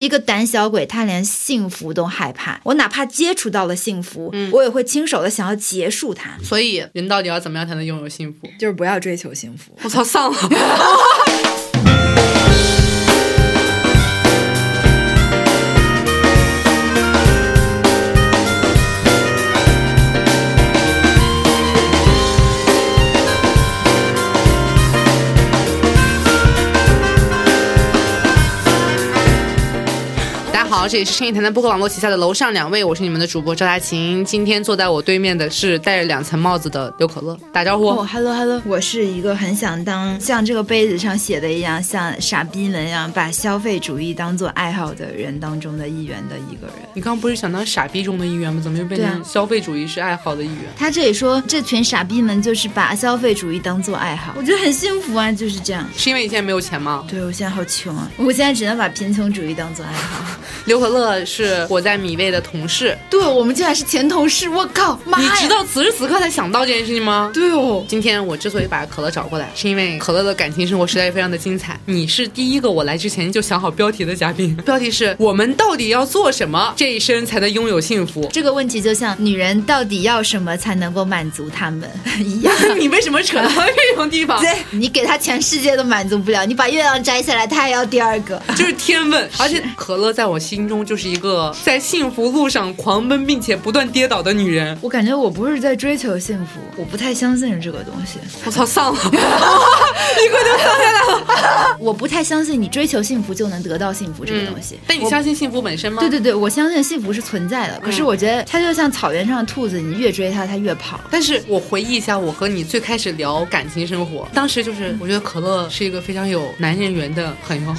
一个胆小鬼，他连幸福都害怕。我哪怕接触到了幸福，嗯我也会亲手的想要结束它。所以人到底要怎么样才能拥有幸福？就是不要追求幸福。我操，丧了。好，这里是深夜谈谈播客网络旗下的楼上两位，我是你们的主播赵大琴。今天坐在我对面的是戴着两层帽子的刘可乐，打招呼。哦，Hello Hello，我是一个很想当像这个杯子上写的一样，像傻逼们一样把消费主义当做爱好的人当中的一员的一个人。你刚刚不是想当傻逼中的一员吗？怎么又变成消费主义是爱好的一员？他这里说，这群傻逼们就是把消费主义当做爱好，我觉得很幸福啊，就是这样。是因为你现在没有钱吗？对我现在好穷啊，我现在只能把贫穷主义当做爱好。刘可乐是我在米味的同事，对我们竟然是前同事，我靠，妈呀！你知道此时此刻才想到这件事情吗？对哦，今天我之所以把可乐找过来，是因为可乐的感情生活实在是非常的精彩。你是第一个我来之前就想好标题的嘉宾，标题是我们到底要做什么，这一生才能拥有幸福？这个问题就像女人到底要什么才能够满足她们一样。你为什么扯到这种地方？对你给他全世界都满足不了，你把月亮摘下来，他还要第二个。就是天问，而且可乐在我心中就是一个在幸福路上狂奔并且不断跌倒的女人。我感觉我不是在追求幸福，我不太相信这个东西。我操，丧了！立刻就丧下来了。我不太相信你追求幸福就能得到幸福这个东西。但你相信幸福本身吗？对对对，我相信幸福是存在的。可是我觉得它就像草原上的兔子，你越追它，它越跑。但是我回忆一下，我和你最开始聊感情生活，当时就是我觉得可乐是一个非常有男人缘的朋友，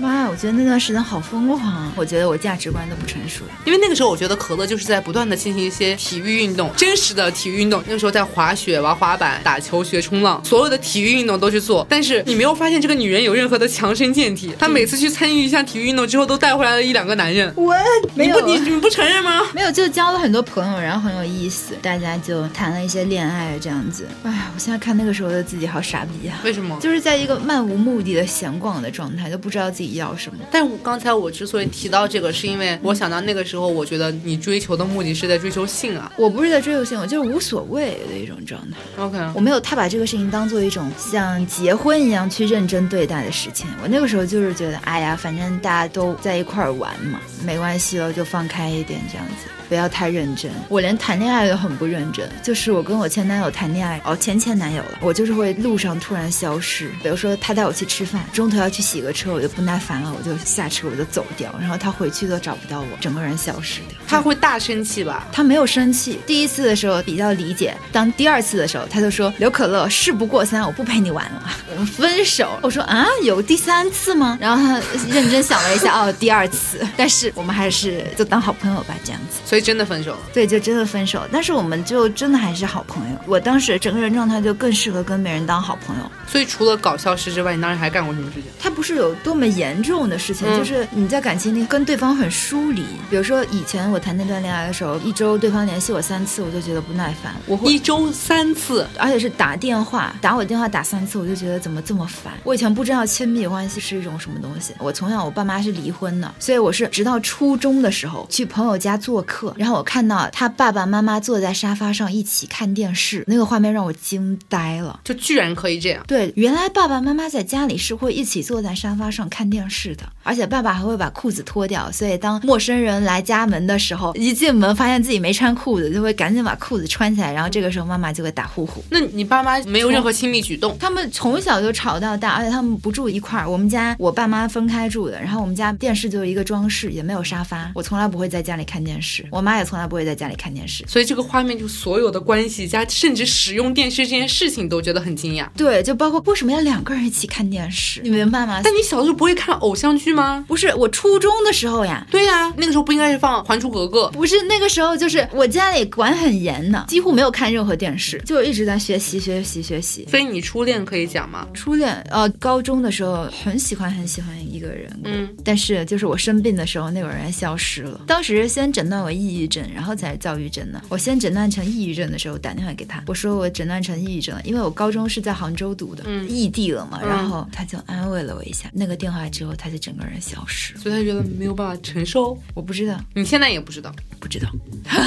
妈呀，我觉得那段时间好疯狂啊！我觉得我价值观都不成熟。因为那个时候我觉得可乐就是在不断的进行一些体育运动，真实的体育运动。那个时候在滑雪、玩滑板、打球、学冲浪，所有的体育运动都去做。但是你没有发现这个女人有任何的强身健体，她每次去参与一项体育运动之后，都带回来了一两个男人。我没有你不你你不承认吗？没有，就交了很多朋友，然后很有意思，大家就谈了一些恋爱这样子。哎呀，我现在看那个时候的自己好傻逼啊！为什么？就是在一个漫无目的的闲逛的状态，都不知道自己要什么。但我刚才我之所以提到这个，是因为我想到那个时候，我觉得你追求的目的是在追求性啊。我不是在追求性，我就是无所谓的一种状态。OK，我没有太把这个事情当做一种像结婚一样去认真对待的事情。我那个时候就是觉得，哎呀，反正大家都在一块儿玩嘛，没关系了，就放开一点这样子。不要太认真，我连谈恋爱都很不认真。就是我跟我前男友谈恋爱，哦，前前男友了，我就是会路上突然消失。比如说他带我去吃饭，中途要去洗个车，我就不耐烦了，我就下车我就走掉，然后他回去都找不到我，整个人消失掉。他会大生气吧？他没有生气，第一次的时候比较理解，当第二次的时候，他就说刘可乐，事不过三，我不陪你玩了，我们分手。我说啊，有第三次吗？然后他认真想了一下，哦，第二次，但是我们还是就当好朋友吧，这样子。所以真的分手了。对，就真的分手，但是我们就真的还是好朋友。我当时整个人状态就更适合跟别人当好朋友。所以除了搞笑师之外，你当时还干过什么事情？他不是有多么严重的事情，嗯就是你在感情里跟对方很疏离。比如说以前我谈那段恋爱的时候，一周对方联系我三次，我就觉得不耐烦，我会一周三次，而且是打电话，打我电话打三次，我就觉得怎么这么烦。我以前不知道亲密关系是一种什么东西。我从小我爸妈是离婚的，所以我是直到初中的时候去朋友家做客，然后我看到他爸爸妈妈坐在沙发上一起看电视，那个画面让我惊呆了。就居然可以这样。对，原来爸爸妈妈在家里是会一起坐在沙发上看电视的，而且爸爸还会把裤子脱掉，所以当陌生人来家门的时候，一进门发现自己没穿裤子，就会赶紧把裤子穿起来，然后这个时候妈妈就会打呼呼。那你爸妈没有任何亲密举动？他们从小就吵到大，而且他们不住一块儿。我们家我爸妈分开住的，然后我们家电视就是一个装饰，也没有沙发。我从来不会在家里看电视，我妈也从来不会在家里看电视。所以这个画面就所有的关系加甚至使用电视这件事情都觉得很惊讶。对，就包括为什么要两个人一起看电视，你明白吗？但你小时候不会看偶像剧吗？不是我初中的时候呀，对呀、那个时候不应该是放《还珠格格》？不是那个时候，就是我家里管很严的，几乎没有看任何电视，就一直在学习学习学习。所以你初恋可以讲吗？初恋，呃，高中的时候很喜欢很喜欢一个人，嗯，但是就是我生病的时候，那个人消失了。当时先诊断为抑郁症，然后才躁郁症的。我先诊断成抑郁症的时候，打电话给他，我说我诊断成抑郁症了，因为我高中是在杭州读的，嗯异地了嘛。嗯然后他就安慰了我一下。那个电话之后，他就整个人消失。所以他觉得没有办法承受。我不知道，你现在也不知道，不知道。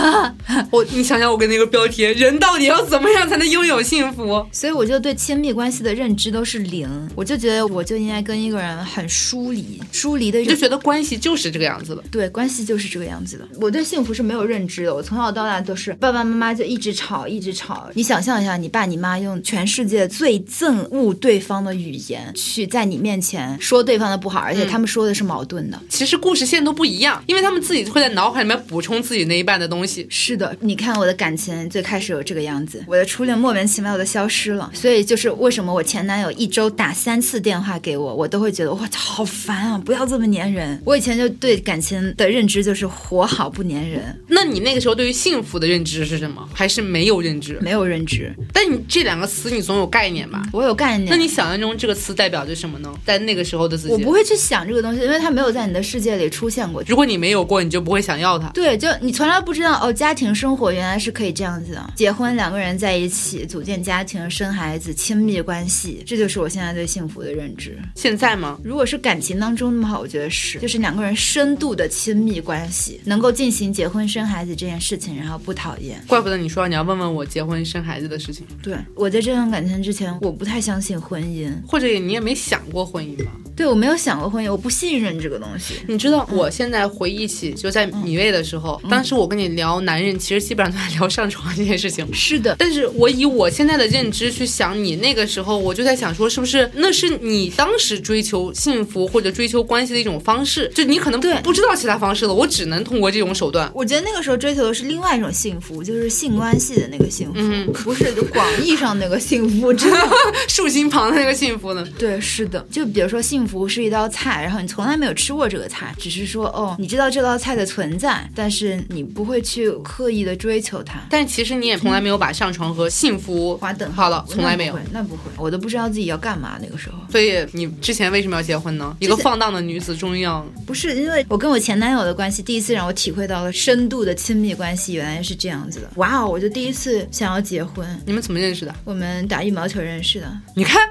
我，你想想我跟那个标题，人到底要怎么样才能拥有幸福？所以我就对亲密关系的认知都是零，我就觉得我就应该跟一个人很疏离，疏离的就觉得关系就是这个样子的。对，关系就是这个样子的。我对幸福是没有认知的，我从小到大都是爸爸妈妈就一直吵，一直吵。你想象一下，你爸你妈用全世界最憎恶对方的语言去在你面前说对方的不好，而且他们说的是矛盾的。其实故事线都不一样，因为他们自己会在脑海里面补充自己那一半的东西。是的，你看我的感情最开始有这个样子，我的初恋莫名其妙的消失了，所以就是为什么我前男友一周打三次电话给我，我都会觉得我操好烦啊，不要这么粘人。我以前就对感情的认知就是活好不粘人，那你那个时候对于幸福的认知是什么？还是没有认知？没有认知。但你这两个词你总有概念吧？我有概念。那你想象中这个词代表着什么呢？在那个时候的自己，我不会去想这个东西，因为它没有在你的世界里出现过。如果你没有过，你就不会想要它。对，就你从来不知道哦，家庭生活原来是可以这样子的。结婚，两个人在一起组建家庭、生孩子、亲密关系，这就是我现在对幸福的认知。现在吗？如果是感情当中的话，我觉得是，就是两个人深度的亲密关系，能够进行结婚生孩子这件事情，然后不讨厌。怪不得你说你要问问我结婚生孩子的事情。对，我在这段感情之前，我不太相信婚姻，或者你也没想过婚姻吧？对，我没有想过婚姻，我不信任这个东西。你知道，我现在回忆起就在米未的时候，当时我跟你聊男人，其实基本上都在聊上床这件事情。是的，但是我以我现在的认知去想你那个时候，我就在想说，是不是那是你当时追求幸福或者追求关系的一种方式？就你可能对不知道其他方式了，我只能通过这种手段。我觉得那个时候追求的是另外一种幸福，就是性关系的那个幸福，嗯不是就广义上那个幸福，真的。竖心旁的那个幸福呢？对，是的，就比如说幸福是一道菜，然后你从来没有吃过这个菜，只是说哦，你知道这道菜的存在，但是你不会去刻意的追求它。但其实你也从来没有把上床和幸福划等号了，从来没有那不。会，那不会，我都不知道自己要干嘛那个时候。所以你之前为什么要结婚呢？一个放荡的女子终于要不是因为我跟我前男友的关系，第一次让我体会到了深度的亲密关系原来是这样子的。哇哦，我就第一次想要结婚。你们怎么认识的？我们打羽毛球认识的，你看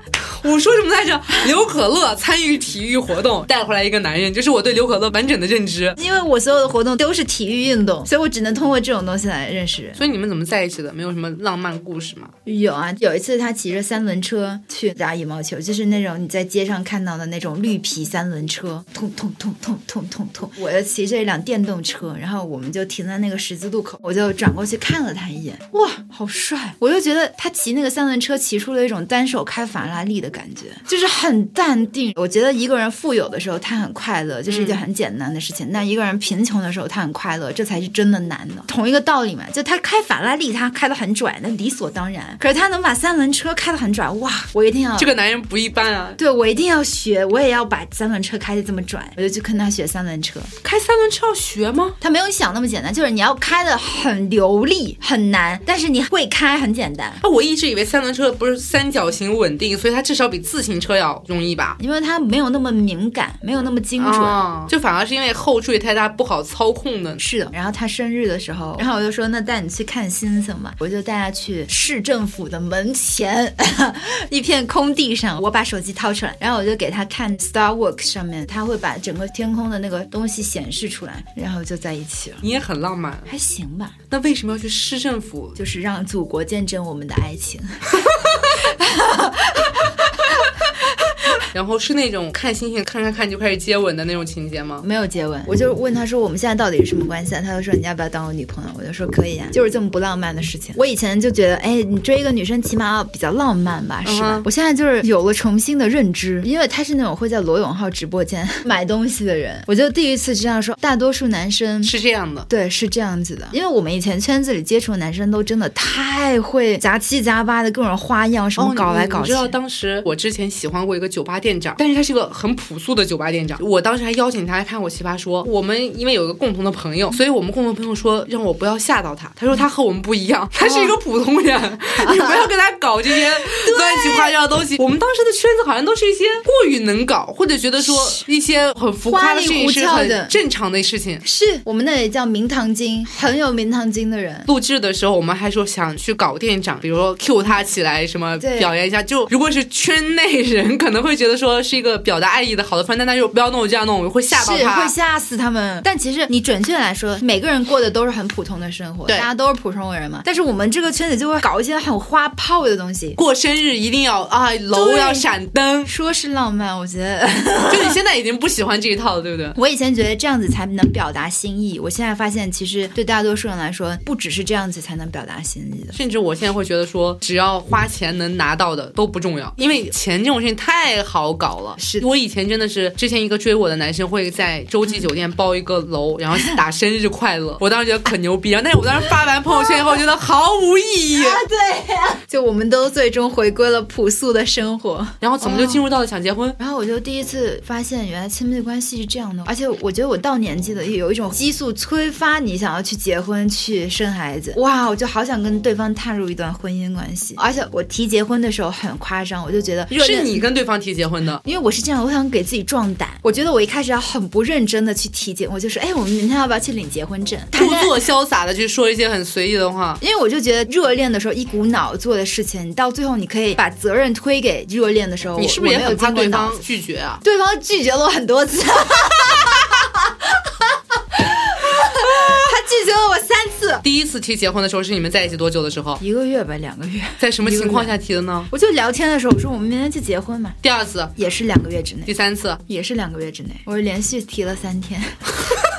我说什么来着？刘可乐参与体育活动带回来一个男人，就是我对刘可乐完整的认知。因为我所有的活动都是体育运动，所以我只能通过这种东西来认识人。所以你们怎么在一起的？没有什么浪漫故事吗？有啊，有一次他骑着三轮车去打羽毛球，就是那种你在街上看到的那种绿皮三轮车，痛痛痛痛痛痛痛。我又骑着一辆电动车，然后我们就停在那个十字路口，我就转过去看了他一眼，哇，好帅！我就觉得他骑那个三轮车骑出了一种单手开法拉利的感觉，就是很淡定。我觉得一个人富有的时候他很快乐，这是一件很简单的事情；那一个人贫穷的时候他很快乐，这才是真的难的。同一个道理嘛，就他开法拉利，他开的很拽，那理所当然。可是他能把三轮车开的很拽，哇！我一定要这个男人不一般啊！对我一定要学，我也要把三轮车开的这么拽，我就去跟他学三轮车。开三轮车要学吗？他没有你想那么简单，就是你要开的很流利，很难，但是你会开很简单，啊，我一直以为三轮车不是三角形稳定，所以它至少比自行车要容易吧？因为它没有那么敏感，没有那么精准。啊，就反而是因为后缀太大不好操控的。是的，然后他生日的时候，然后我就说那带你去看星星吧，我就带他去市政府的门前 一片空地上，我把手机掏出来，然后我就给他看 Star Walk 上面，他会把整个天空的那个东西显示出来，然后就在一起了，你也很浪漫，还行吧，那为什么要去市政府？就是让祖国见证我们的爱情。然后是那种看星星看看看就开始接吻的那种情节吗？没有接吻，我就问他说我们现在到底是什么关系啊？他就说你要不要当我女朋友？我就说可以啊，就是这么不浪漫的事情。我以前就觉得，哎，你追一个女生起码要比较浪漫吧，是吧？我现在就是有了重新的认知，因为他是那种会在罗永浩直播间 买东西的人，我就第一次知道说，大多数男生是这样的，对，是这样子的，因为我们以前圈子里接触的男生都真的太会杂七杂八的各种花样，什么搞来搞去。哦你知道当时我之前喜欢过一个酒吧店长，但是他是个很朴素的酒吧店长。我当时还邀请他来看我奇葩说。我们因为有一个共同的朋友，所以我们共同朋友说让我不要吓到他。他说他和我们不一样，他是一个普通人，你不要跟他搞这些乱七八糟的东西。我们当时的圈子好像都是一些过于能搞，或者觉得说一些很浮夸的事情是很正常的事情。是我们那里叫名堂精，很有名堂精的人。录制的时候，我们还说想去搞店长，比如说 Q 他起来什么表扬一下。就如果是圈内人，可能会觉得说是一个表达爱意的好的方式，但他又不要弄我这样弄，我会吓到他会。吓死他们。但其实你准确来说，每个人过的都是很普通的生活，对大家都是普通人嘛。但是我们这个圈子就会搞一些很花炮的东西。过生日一定要啊，楼要闪灯，说是浪漫，我觉得 就你现在已经不喜欢这一套了，对不对？我以前觉得这样子才能表达心意，我现在发现其实对大多数人来说，不只是这样子才能表达心意的。甚至我现在会觉得说，只要花钱能拿到的都不重要，因为钱这种事情太好搞了。是我以前真的是，之前一个追我的男生会在洲际酒店包一个楼，然后打生日快乐，我当时觉得可牛逼啊！但是我当时发完朋友圈以后，觉得毫无意义。对呀、就我们都最终回归了朴素的生活。然后怎么就进入到了想结婚？然后我就第一次发现，原来亲密关系是这样的，而且我觉得我到年纪了，也有一种激素催发你想要去结婚、去生孩子。哇，我就好想跟对方踏入一段婚姻关系。而且我提结婚的时候很夸张，我就觉得热恋是你跟对方提结婚的？因为我是这样，我想给自己壮胆。我觉得我一开始要很不认真的去体检，我就说，哎，我们明天要不要去领结婚证？故作潇洒的去说一些很随意的话。因为我就觉得热恋的时候一股脑做的事情，你到最后你可以把责任推给热恋的时候，你是不是也没有很怕对经过脑方拒绝啊？对方拒绝了我很多次，他拒绝了我三次，第一次提结婚的时候是你们在一起多久的时候？一个月吧，两个月。在什么情况下提的呢？我就聊天的时候，我说我们明天去结婚嘛，第二次、也是两个月之内，第三次，也是两个月之内，我连续提了三天。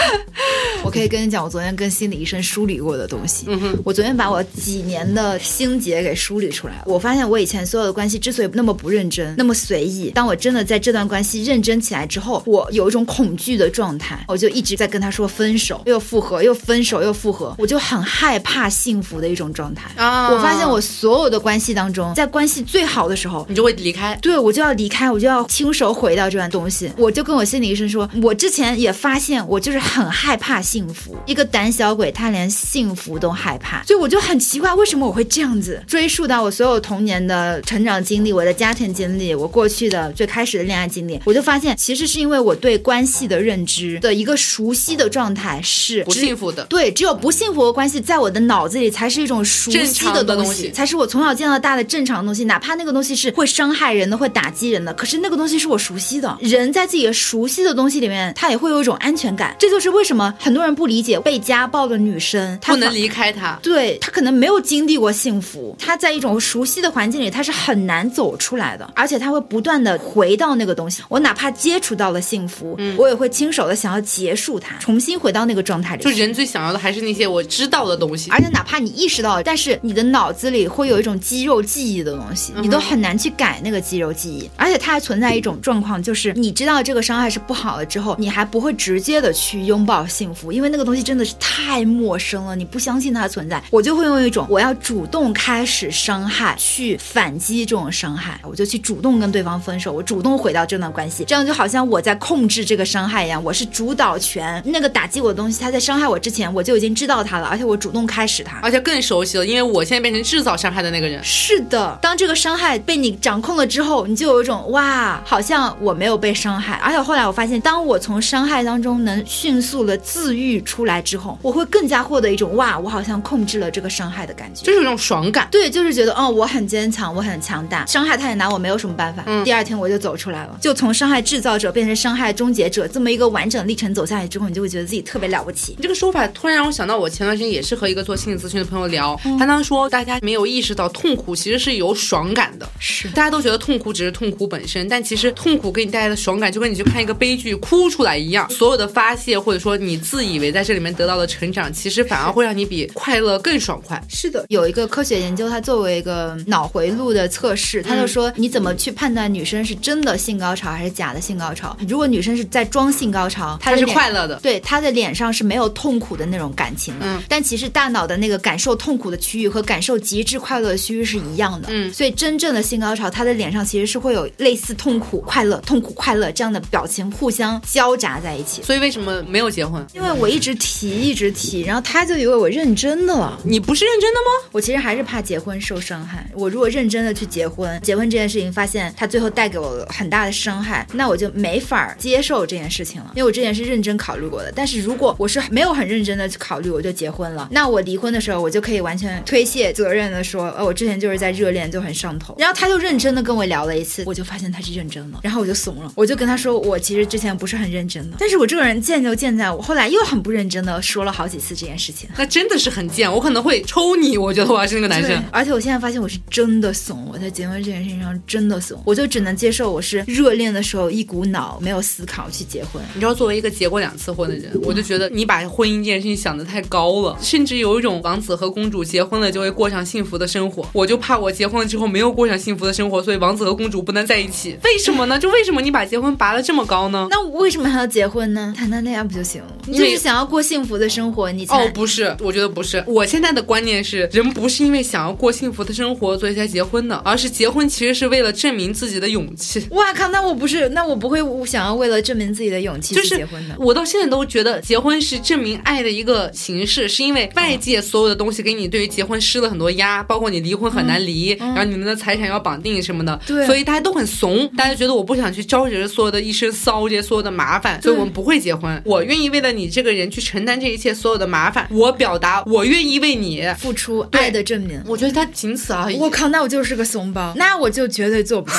我可以跟你讲，我昨天跟心理医生梳理过的东西。嗯哼，我昨天把我几年的心结给梳理出来了。我发现我以前所有的关系之所以那么不认真，那么随意，当我真的在这段关系认真起来之后，我有一种恐惧的状态，我就一直在跟他说分手，又复合，又分手，又复合，我就很害怕幸福的一种状态。啊我发现我所有的关系当中，在关系最好的时候，你就会离开。对我就要离开，我就要亲手毁掉这段东西。我就跟我心理医生说，我之前也发现我就是很害怕幸福，一个胆小鬼，他连幸福都害怕，所以我就很奇怪，为什么我会这样子？追溯到我所有童年的成长经历，我的家庭经历，我过去的最开始的恋爱经历，我就发现，其实是因为我对关系的认知的一个熟悉的状态是不幸福的对，只有不幸福的关系在我的脑子里才是一种熟悉的东东西才是我从小见到大的正常的东西，哪怕那个东西是会伤害人的、会打击人的，可是那个东西是我熟悉的。人在自己的熟悉的东西里面，他也会有一种安全感。这就是为什么很多人不理解被家暴的女生，她不能离开他。对她可能没有经历过幸福，她在一种熟悉的环境里，她是很难走出来的，而且她会不断的回到那个东西。我哪怕接触到了幸福，我也会亲手的想要结束它，重新回到那个状态里。就人最想要的还是那些我知道的东西。而且哪怕你意识到了，但是你的脑子里会有一种肌肉记忆的东西，你都很难去改那个肌肉记忆。而且它还存在一种状况，就是你知道这个伤害是不好了之后，你还不会直接的去拥抱幸福，因为那个东西真的是太陌生了，你不相信它的存在。我就会用一种我要主动开始伤害，去反击这种伤害，我就去主动跟对方分手，我主动回到这段关系，这样就好像我在控制这个伤害一样，我是主导权。那个打击我的东西，他在伤害我之前，我就已经知道他了，而且我主动开始他。而且更熟悉了，因为我现在变成制造伤害的那个人。是的，当这个伤害被你掌控了之后，你就有一种哇，好像我没有被伤害。而且后来我发现，当我从伤害当中能迅速的自愈出来之后，我会更加获得一种哇，我好像控制了这个伤害的感觉。就是有一种爽感。对，就是觉得哦，我很坚强，我很强大，伤害他也拿我没有什么办法。嗯第二天我就走出来了，就从伤害制造者变成伤害终结者这么一个完整历程走下来之后，你就会觉得自己特别了不起。你这个说法突然让我想到，我前段时间也是和一个做心理咨询的朋友聊，嗯他当时说，大家没有意识到痛苦其实是有爽感的。是大家都觉得痛苦只是痛苦本身，但其实痛苦给你带来的爽感，就跟你去看一个悲剧哭出来一样。所有的发泄，或者说你自以为在这里面得到的成长，其实反而会让你比快乐更爽快。是的，有一个科学研究，它作为一个脑回路的测试，他就说你怎么去判断女生是真的性高潮还是假的性高潮？如果女生是在装性高潮，她是快乐的，对，她的脸上是没有痛苦的那种感情的，嗯但其实大脑的那个感受痛苦的区域和感受极致快乐的区域是一样的，嗯所以真正的性高潮，她的脸上其实是会有类似痛苦、快乐、痛苦、快乐这样的表情互相交杂在一起。所以为什么没有结婚？因为我一直提一直提，然后他就以为我认真的了。你不是认真的吗？我其实还是怕结婚受伤害。我如果认真的去结婚，结婚这件事情发现他最后带给我很大的伤害，那我就没法接受这件事情了。因为我之前是认真考虑过的。但是如果我是没有很认真的去考虑，我就结婚了，那我离婚的时候，我就可以完全推卸责任的说，呃，我之前就是在热恋就很上头。然后他就认真的跟我聊了一次，我就发现他是认真的，然后我就怂了，我就跟他说，我其实之前不是很认真的，但是我这个人贱就贱在我后来又很不认真的说了好几次这件事情。那真的是很贱，我可能会抽你。我觉得我要是那个男生，，而且我现在发现我是真的怂，我在结婚这件事情上真的怂，我就只能接受我是热恋的时候一股脑没有思考去结婚。你知道，作为一个结过两次婚的人，我就觉得你把婚姻这件事情想的太高了，甚至有一种王子和公主结婚了就会过上幸福的生活。我就怕我结婚了之后没有过上幸福的生活，所以王子和公主不能在一起。为什么呢？就为什么你把结婚拔得这么高呢？那为什么还要结婚呢？谈谈恋爱不就行了？你就是想要过幸福的生活，你哦，不是，我觉得不是。我现在的观念是，人不是因为想要过幸福的生活所以才结婚的，而是结婚其实是为了证明自己的勇气。哇靠！那我不是，那我不会想要为了证明自己的勇气就是结婚的。我到现在都觉得结婚是证明爱的一个形式，是因为外界所有的东西给你对于结婚施了很多压，包括你离婚很难离，然后你们的财产要绑定什么的，对所以大家都很怂，大家觉得我不想去招惹所有的一身骚这些所有的麻烦，所以我们不会结婚。我愿意为了你这个人去承担这一切所有的麻烦，我表达我愿意为你。付出爱的证明。我觉得他仅此而已。我靠，那我就是个怂包，那我就绝对做不到，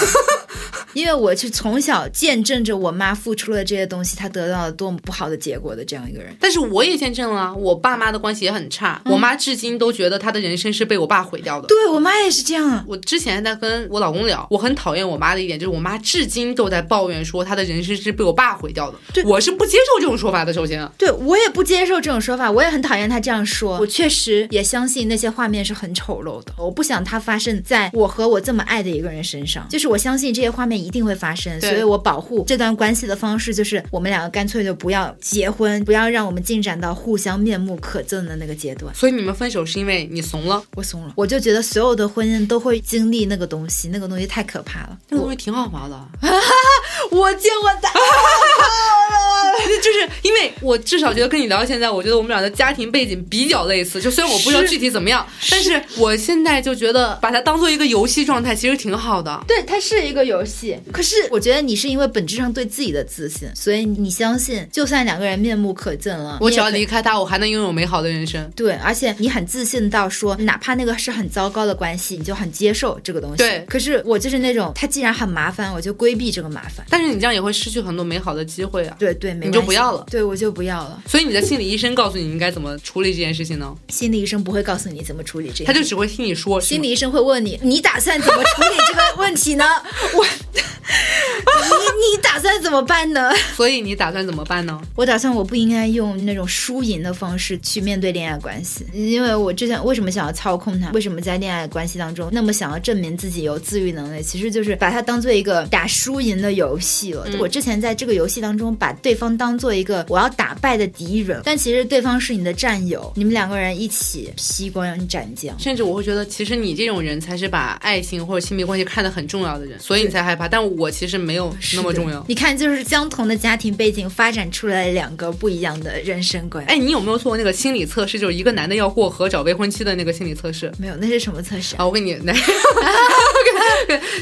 因为我是从小见证着我妈付出了这些东西，她得到了多么不好的结果的这样一个人。但是我也见证了，我爸妈的关系也很差，我妈至今都觉得她的人生是被我爸毁掉的。对我妈也是这样啊，我之前在跟我老公聊，我很讨厌我妈的一点就是我妈至今都在抱怨说她的人生是被我爸毁掉的。对我是不接受这种说法的。首先，对我也不接受这种说法，我也很讨厌他这样说。我确实也相信那些画面是很丑陋的，我不想它发生在我和我这么爱的一个人身上。就是我相信这些画面一定会发生，所以我保护这段关系的方式就是我们两个干脆就不要结婚，不要让我们进展到互相面目可憎的那个阶段。所以你们分手是因为你怂了，我怂了，我就觉得所有的婚姻都会经历那个东西，那个东西太可怕了。那个东西挺好玩的。我 见过的，就是因为我至少觉得跟你聊到现在，我觉得我们俩的家庭背景比较类似。就虽然我不知道具体怎么样，但是我现在就觉得把它当做一个游戏状态，其实挺好的。对，它是一个游戏。可是我觉得你是因为本质上对自己的自信，所以你相信，就算两个人面目可憎了，我只要离开他，我还能拥有美好的人生。对，而且你很自信到说，哪怕那个是很糟糕的关系，你就很接受这个东西。对可是我就是那种，他既然很麻烦，我就规避这个麻烦。但是你这样也会失去很多美好的机会啊。对对，没你就不要了对我就不要了。所以你的心理医生告诉你应该怎么处理这件事情呢？心理医生不会告诉你怎么处理这个，他就只会听你说。心理医生会问你，你打算怎么处理这个问题呢？我，你你打算怎么办呢？所以你打算怎么办呢？我打算我不应该用那种输赢的方式去面对恋爱关系，因为我之前为什么想要操控他，为什么在恋爱关系当中那么想要证明自己有自愈能力，其实就是把它当做一个打输赢的游戏了。我之前在这个游戏当中把对方当做一个我要打败的敌人，但其实对方是你的战友，你们两个人一起披光斩将。甚至我会觉得，其实你这种人才是把爱情或者亲密关系看得很重要的人，所以你才害怕。但我其实没有那么重要。你看，就是相同的家庭背景发展出来两个不一样的人生观。哎，你有没有做过那个心理测试？就是一个男的要过河找未婚妻的那个心理测试没有，那是什么测试啊？啊？我给你来，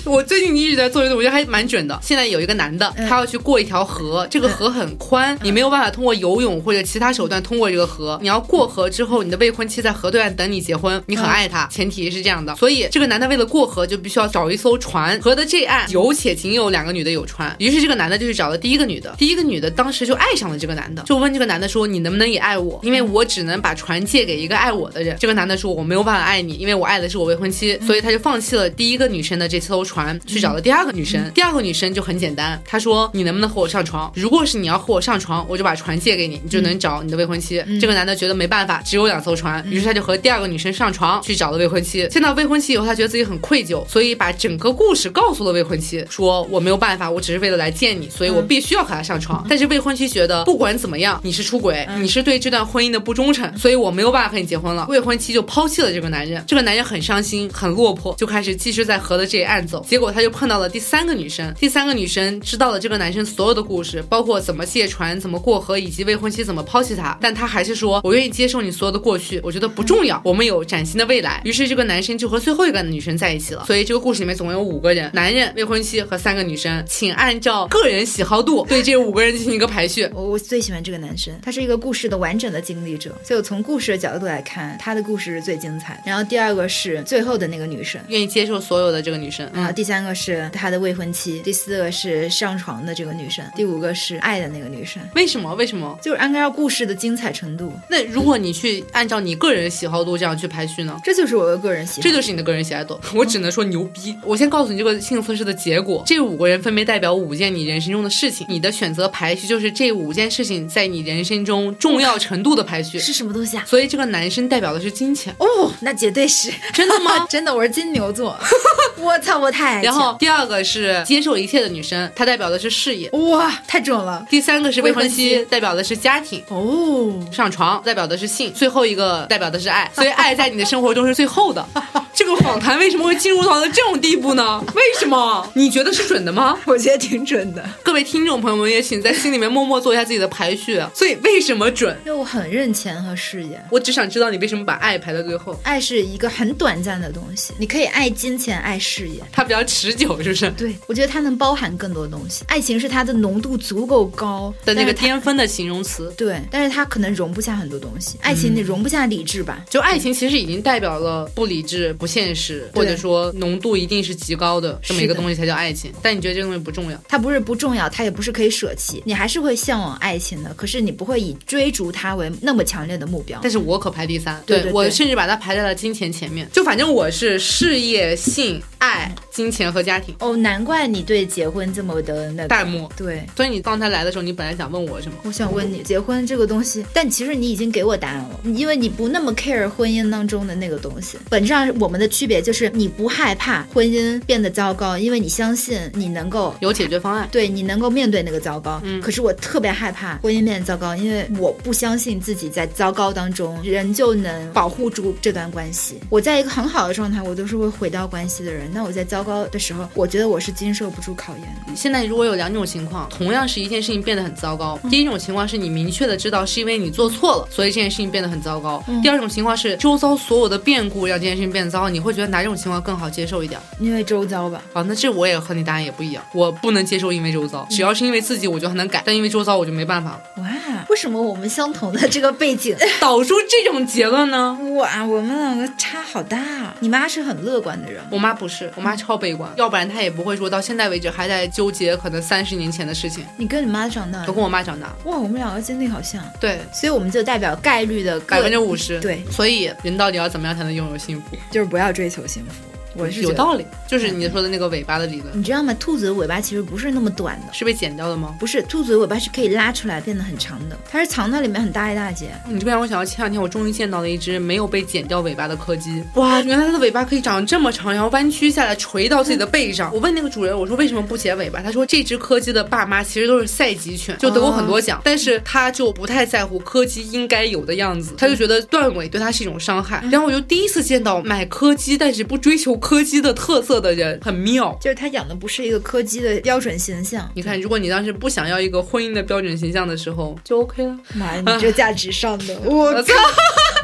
我最近一直在做这个，我觉得还蛮准的。现在有一个男的，他要去过一条河，这个河很宽，你没有办法通过游泳或者其他手段通过这个河。你要过河之后，你的未婚妻在河对岸等你结婚，你很爱他，前提是这样的。所以这个男的为了过河，就必须要找一艘船，河的这岸有且仅有两个女的有船。于是这个男的就去找了第一个女的，第一个女的当时就爱上了这个男的，就问这个男的说：“你能不能也爱我？因为我只能把船借给一个爱我的人。”这个男的说：“我没有办法爱你，因为我爱的是我未婚妻。”所以他就放弃了第一个女生的这艘船，去找了第二个女生。第二个女生就很简单，她说：“你能不能和我上床？如果是你要和我上床，我就把船借给你，你就能找你的未婚妻。这个男的觉得没办法，只有两艘船，于是他就和第二个女生上床，去找了未婚妻。见到未婚妻以后，他觉得自己很愧疚，所以把整个故事告诉了未婚妻，说我没有办法，我只是为了来见你，所以我必须要和他上床。但是未婚妻觉得不管怎么样，你是出轨，你是对这段婚姻的不忠诚，所以我没有办法和你结婚了。未婚妻就抛弃了这个男人，这个男人很伤心，很落魄，就开始继续在河的这一岸走。结果他就碰到了第三个女生，第三个女生知道了这个男生所有的故事，包括怎么借船、怎么过河，以及未婚妻怎么抛弃他。但他还是说：“我愿意接受你所有的过去，我觉得不重要，我们有崭新的未来。”于是这个男生就和最后一个女生在一起了。所以这个故事里面总共有五个人：男人、未婚妻和三个女生。请按照个人喜好度对这五个人进行一个排序。我我最喜欢这个男生，他是一个故事的完整的经历者，所以我从故事的角度来看，他的故事是最精彩。然后第二个是最后的那个女生，愿意接受所有的这个女生。然后第三个是他的未婚妻，第四个是上床的这个女生，第五个是爱的那个女生。为什么？为什么？就是按照故事的精彩程度。那如果你去按照你个人喜好度这样去排序呢？这就是我的个人喜好，这就是你的个人喜爱度。我只能说牛逼。我先告诉你这个性测试的结果，这五个人分别代表五件你人生中的事情，你的选择排序就是这五件事情在你人生中重要程度的排序。是什么东西啊？所以这个男生代表的是金钱哦，那绝对是真的吗？真的，我是金牛座。我操，我太爱然后第二个是接受一切的女生，她代表的是事业。哇，太准了。第三个是未婚妻，代表的是家庭。哦，上床代表的是性。最后一个代表的是爱，所以爱在你的生活中是最后的。这个访谈为什么会进入到了这种地步呢？为什么？你觉得是准的吗？我觉得挺准的。各位听众朋友们也请在心里面默默做一下自己的排序。所以为什么准？因为我很认钱和事业。我只想知道你为什么把爱排到最后。爱是一个很短暂的东西，你可以爱金钱，爱事业，它比较持久，是不是？对，我觉得它能包含更多东西。爱情是它的浓度足够高的那个巅峰的形容词。对，但是它可能容不下很多东西。爱情你容不下理智吧？就爱情其实已经代表了不理智、不现实，或者说浓度一定是极高的这么一个东西才叫爱情。但你觉得这个东西不重要？它不是不重要，它也不是可以舍弃，你还是会向往爱情的。可是你不会以追逐它为那么强烈的目标。但是我可排第三，对我甚至把它排在了金钱前面。就反正我是事业、性、爱、金钱和家庭。哦，难怪你对结婚这么的那淡漠。对，所以你刚才来的时候，你本来想问我什么？我想问你结婚这个东西，但其实你已经给我答案了，因为你不那么 care 婚姻当中的那个东西。本质上我们的区别就是你不害怕婚姻变得糟糕，因为你相信你能够有解决方案，对你能够面对那个糟糕。嗯。可是我特别害怕婚姻变得糟糕，因为我不相信自己在糟糕当中人就能保护住这段关系。我在一个很好的状态，我都是会回到关系的人。那我在糟糕的时候，我觉得我是经受不住考验的。现在如果有两种情况，同样是一件事情变得很糟糕。第一种情况是你明确的知道是因为你做错了，所以这件事情变得很糟糕。第二种情况是周遭所有的变故让这件事情变得糟糕，你会觉得哪种情况更好接受一点？因为周遭吧。好，那这我也和你答案也不一样。我不能接受因为周遭，只要是因为自己，我就还能改；但因为周遭，我就没办法了。哇，为什么我们相同的这个背景 导出这种结论呢？哇，我们两个差好大啊！你妈是很乐观的人，我妈不是，我妈超悲观，要不然她也不会说到现在为止还在纠结可能三十年前的事情。你跟你妈长大？我跟我妈长大。哇，我们两个经历好像。对，所以我们就代表概率的百分之五十。对，所以人到底要怎么样才能拥有幸福？就是不要追求幸福。我是有道理，就是你说的那个尾巴的理论。你知道吗？兔子的尾巴其实不是那么短的，是被剪掉的吗？不是，兔子的尾巴是可以拉出来变得很长的，它是藏在里面很大一大截。你这让我想到前两天我终于见到了一只没有被剪掉尾巴的柯基。哇，原来它的尾巴可以长这么长，然后弯曲下来垂到自己的背上。我问那个主人，我说为什么不剪尾巴？他说这只柯基的爸妈其实都是赛级犬，就得过很多奖，但是他就不太在乎柯基应该有的样子，他就觉得断尾对他是一种伤害。然后我就第一次见到买柯基但是不追求柯基的特。色的人很妙，就是他养的不是一个柯基的标准形象。你看，如果你当时不想要一个婚姻的标准形象的时候，就 OK 了。妈呀，你这价值上的，我操！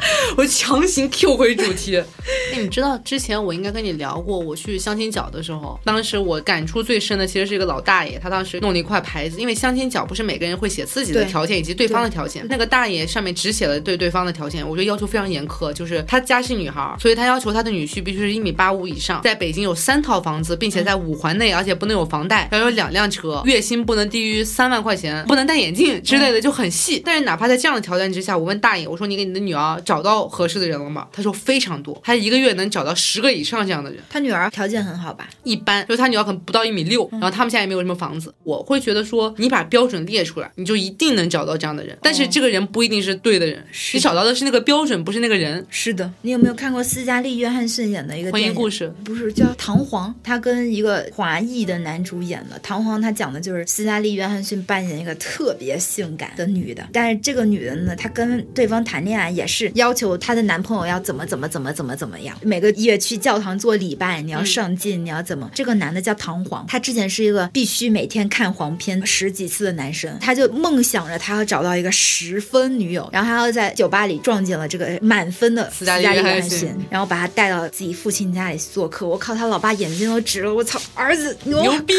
我强行 Q 回主题。哎，你知道之前我应该跟你聊过，我去相亲角的时候，当时我感触最深的其实是一个老大爷，他当时弄了一块牌子，因为相亲角不是每个人会写自己的条件以及对方的条件，那个大爷上面只写了对对方的条件，我觉得要求非常严苛，就是他家是女孩，所以他要求他的女婿必须是一米八五以上，在北京有三套房子，并且在五环内，而且不能有房贷，要有两辆车，月薪不能低于三万块钱，不能戴眼镜之类的，就很细。但是哪怕在这样的条件之下，我问大爷，我说你给你的女儿找到合适的人了吗？他说非常多，他一个月能找到十个以上这样的人。他女儿条件很好吧？一般，就是他女儿可能不到一米六，然后他们家也没有什么房子。我会觉得说，你把标准列出来，你就一定能找到这样的人。但是这个人不一定是对的人，你找到的是那个标准，不是那个人。是的，你有没有看过斯嘉丽·约翰逊演的一个婚姻故事？不是叫《唐璜》，他跟一个华裔的男主演的《唐璜》，他讲的就是斯嘉丽·约翰逊扮演一个特别性感的女的，但是这个女的呢，她跟对方谈恋爱也是要求她的男朋友要怎么怎么怎么怎么怎么样。每个月去教堂做礼拜，你要上进，你要怎么？这个男的叫唐璜，他之前是一个必须每天看黄片十几次的男生，他就梦想着他要找到一个十分女友，然后他要在酒吧里撞见了这个满分的斯嘉丽约翰逊，然后把他带到自己父亲家里做客。我靠，他老爸眼睛都直了，我操，儿子牛逼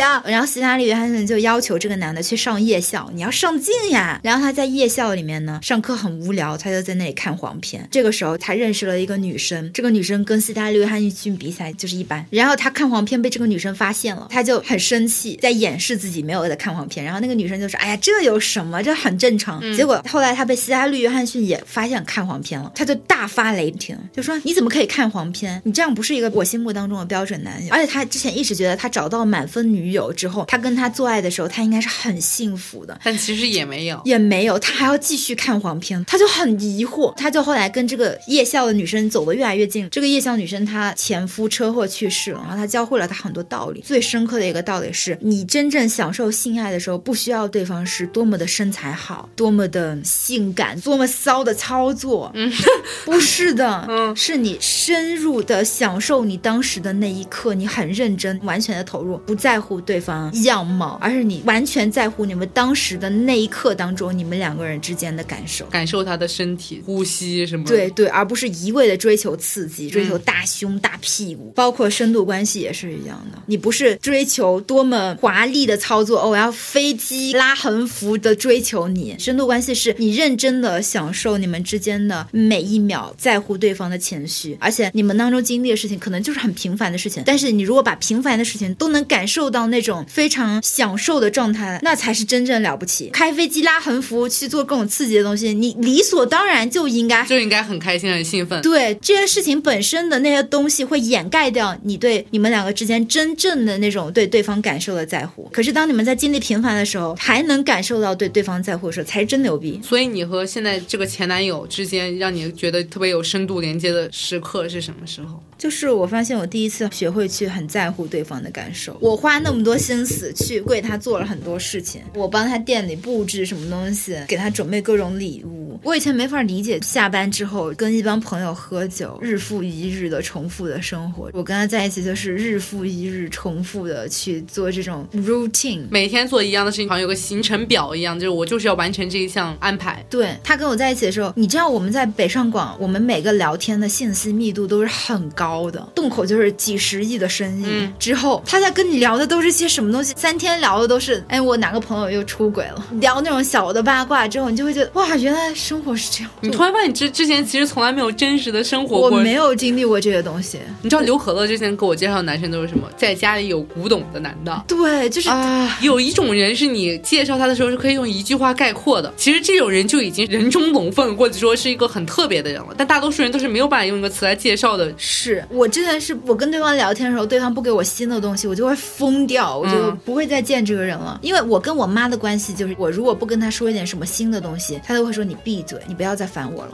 啊！然后斯嘉丽约翰逊就要求这个男的去上夜校，你要上进呀。然后他在夜校里面呢，上课很无聊，他就在那里看黄片。这个时候他认识了一个女生，这个女生跟斯嘉丽约翰逊比起来就是一般。然后他看黄片被这个女生发现了，他就很生气，在掩饰自己没有在看黄片。然后那个女生就说：“哎呀，这有什么？这很正常。”结果后来他被斯嘉丽约翰逊也发现看黄片了，他就大发雷霆，就说：“你怎么可以看黄片？你这样不是一个我心目当中的标准男友。”而且他之前一直觉得他找到满分女友之后，他跟他做爱的时候，他应该是很幸福的，但其实也没有，也没有，他还要继续看黄片，他就很疑惑。他就后来跟这个夜校的女生走得越来越近。这个夜校女生她前夫车祸去世了，然后她教会了她很多道理。最深刻的一个道理是，你真正享受性爱的时候，不需要对方是多么的身材好，多么的性感，多么骚的操作。嗯，不是的，嗯，是你深入的享受你当时的那一刻，你很认真，完全的投入，不在乎对方样貌，而是你完全在乎你们当时的那一刻当中，你们两个人之间的感受，感受他的身体、呼吸什么。对对，而不是一味的追求刺激，追求大胸大屁股，包括深度关系也是一样的。你不是追求多么华丽的操作哦，我要飞机拉横幅的追求你。深度关系是你认真的享受你们之间的每一秒，在乎对方的情绪，而且你们当中经历的事情可能就是很平凡的事情，但是你如果把平凡的事情都能感受到那种非常享受的状态，那才是真正了不起。开飞机拉横幅去做各种刺激的东西，你理所当然就应该就应该很开心很兴奋。对这件事情本身的那些东西会掩盖掉你对你们两个之间真正的那种对对方感受的在乎。可是当你们在经历平凡的时候，还能感受到对对方在乎的时候，才是真牛逼。所以你和现在这个前男友之间，让你觉得特别有深度连接的时刻是什么时候？就是我发现我第一次学会去很在乎对方的感受。我花那么多心思去为他做了很多事情，我帮他店里布置什么东西，给他准备各种礼物。我以前没法理解下班之后跟一帮朋友喝酒，日复一日的重复的生活。我跟他在一起就是日复一日重复的去做这种 routine，每天做一样的事情，好像有个行程表一样，就是我就是要完成这一项安排。对他跟我在一起的时候，你知道我们在北上广，我们每个聊天的信息密度都是很高的，洞口就是几十亿的生意。之后他在跟你聊的都是些什么东西？三天聊的都是，哎，我哪个朋友又出轨了？聊那种小的八卦之后，你就会觉得哇，原来生活是这样。你突然发现，你之之前其实从来没有真实的生活过，我没有经历过这些东西。你知道刘可乐之前给我介绍的男生都是什么？在家里有古董的男的。对，就是啊，有一种人是你介绍他的时候是可以用一句话概括的。其实这种人就已经人中龙凤，或者说是一个很特别的人了。但大多数人都是没有办法用一个词来介绍的。是我之前是我跟对方聊天的时候，对方不给我新的东西，我就会疯掉，我就不会再见这个人了。因为我跟我妈的关系就是，我如果不跟她说一点什么新的东西，她都会说你闭嘴，你不要再烦我了。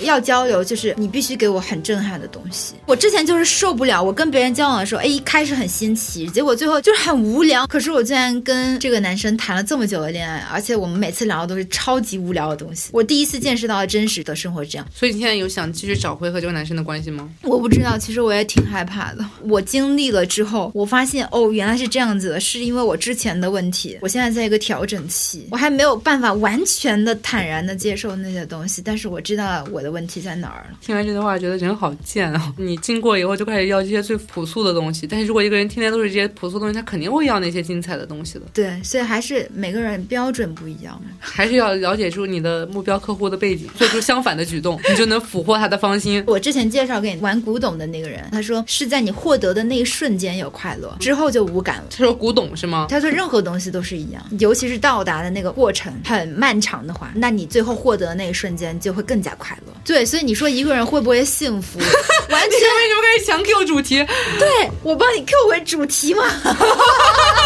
要交流，就是你必须给我很震撼的东西。我之前就是受不了，我跟别人交往的时候，哎，一开始很新奇，结果最后就是很无聊。可是我竟然跟这个男生谈了这么久的恋爱，而且我们每次聊的都是超级无聊的东西。我第一次见识到了真实的生活这样。所以你现在有想继续找回和这个男生的关系吗？我不知道，其实我也挺害怕的。我经历了之后，我发现哦，原来是这样子的，是因为我之前的问题。我现在在一个调整期，我还没有办法完全的坦然的接受那些东西，但是我知道我的问题在。哪儿了？听完这句话，觉得人好贱啊！你经过以后就开始要这些最朴素的东西，但是如果一个人天天都是这些朴素东西，他肯定会要那些精彩的东西的。对，所以还是每个人标准不一样，还是要了解出你的目标客户的背景，做出相反的举动，你就能俘获他的芳心。我之前介绍给你玩古董的那个人，他说是在你获得的那一瞬间有快乐，之后就无感了。他说古董是吗？他说任何东西都是一样，尤其是到达的那个过程很漫长的话，那你最后获得的那一瞬间就会更加快乐。对，所以你说一个人会不会幸福？完全为什么开始强 Q 主题？对我帮你 Q 回主题嘛。